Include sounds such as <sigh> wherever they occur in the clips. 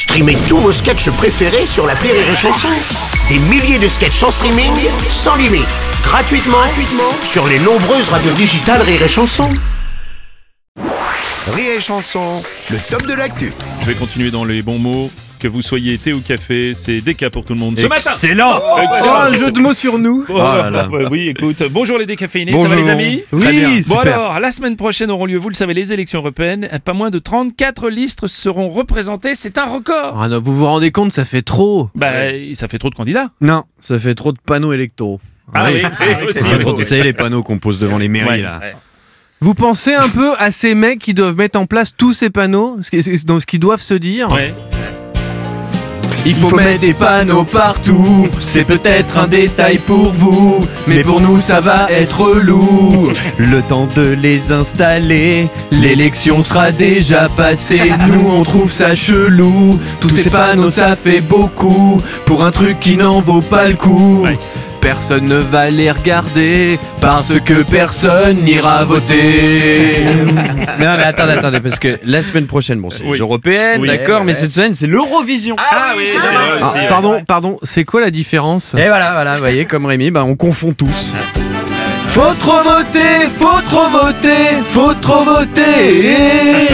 Streamez tous vos sketchs préférés sur la Rire et Chanson. Des milliers de sketchs en streaming, sans limite, gratuitement, gratuitement sur les nombreuses radios digitales Rire et Chanson. Rire et Chanson, le top de l'actu. Je vais continuer dans les bons mots. Que vous soyez thé ou café, c'est déca pour tout le monde. Excellent Excellent. Oh, un jeu de mots sur nous Oh, <laughs> ouais, Oui, écoute. Bonjour les décaféinés, ça Bonjour. va les amis Oui, Très bien. super. Bon alors, la semaine prochaine auront lieu, vous le savez, les élections européennes. Pas moins de 34 listes seront représentées. C'est un record Ah non, vous vous rendez compte, ça fait trop Bah, ça fait trop de candidats. Non, ça fait trop de panneaux électoraux. Ah oui, oui, Ah. Vous savez les panneaux qu'on pose devant les mairies Ouais. là. Vous pensez un peu à ces mecs qui doivent mettre en place tous ces panneaux, dans ce qu'ils doivent se dire Ouais. Il faut, mettre des panneaux partout, c'est peut-être un détail pour vous, mais pour nous ça va être lourd. Le temps de les installer. L'élection sera déjà passée, nous on trouve ça chelou. Tous ces panneaux ça fait beaucoup pour un truc qui n'en vaut pas le coup. Personne ne va les regarder parce que personne n'ira voter. <laughs> Non mais attendez, attendez, parce que la semaine prochaine, bon c'est Oui. les européennes, Oui. d'accord, mais cette semaine c'est l'Eurovision. Ah oui, c'est vrai Ah, aussi, ouais. pardon, pardon, c'est quoi la différence? Et voilà, voilà, vous voyez, comme Rémi, bah, on confond tous. Faut trop voter, faut trop voter, faut trop voter.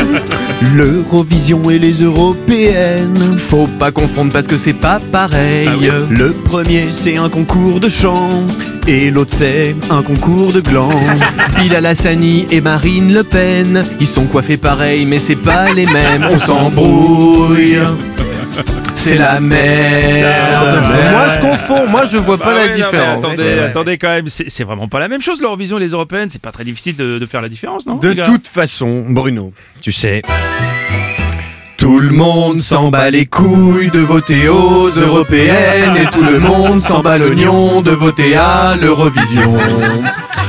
L'Eurovision et les européennes. Faut pas confondre parce que c'est pas pareil. Ah oui. Le premier c'est un concours de chant, et l'autre c'est un concours de gland. <laughs> Bilal Hassani et Marine Le Pen, ils sont coiffés pareil, mais c'est pas les mêmes. On s'embrouille. C'est la merde. Moi je confonds, moi je vois pas Ah la oui, non, mais différence. attendez, attendez quand même, c'est c'est vraiment pas la même chose l'Eurovision et les européennes. C'est pas très difficile de, de faire la différence, non De gars toute façon, Bruno, tu sais, Tout le monde s'en bat les couilles de voter aux européennes et tout le monde s'en bat l'oignon de voter à l'Eurovision.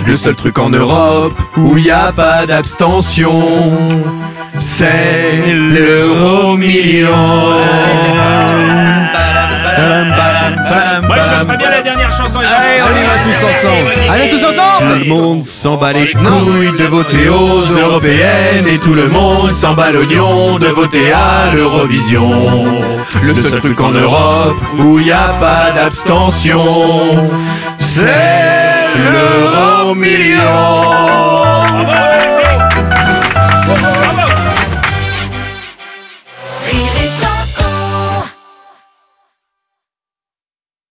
Le seul truc en Europe où y a pas d'abstention, c'est l'euro-million. Ouais, ferai bien la dernière chanson. Allez, on y va tous ensemble. Allez tous tout ensemble. le monde s'en bat les couilles. De voter aux européennes et tout le monde s'en bat l'oignon de voter à l'Eurovision. Le seul truc en Europe où y a pas d'abstention, c'est l'euro-million.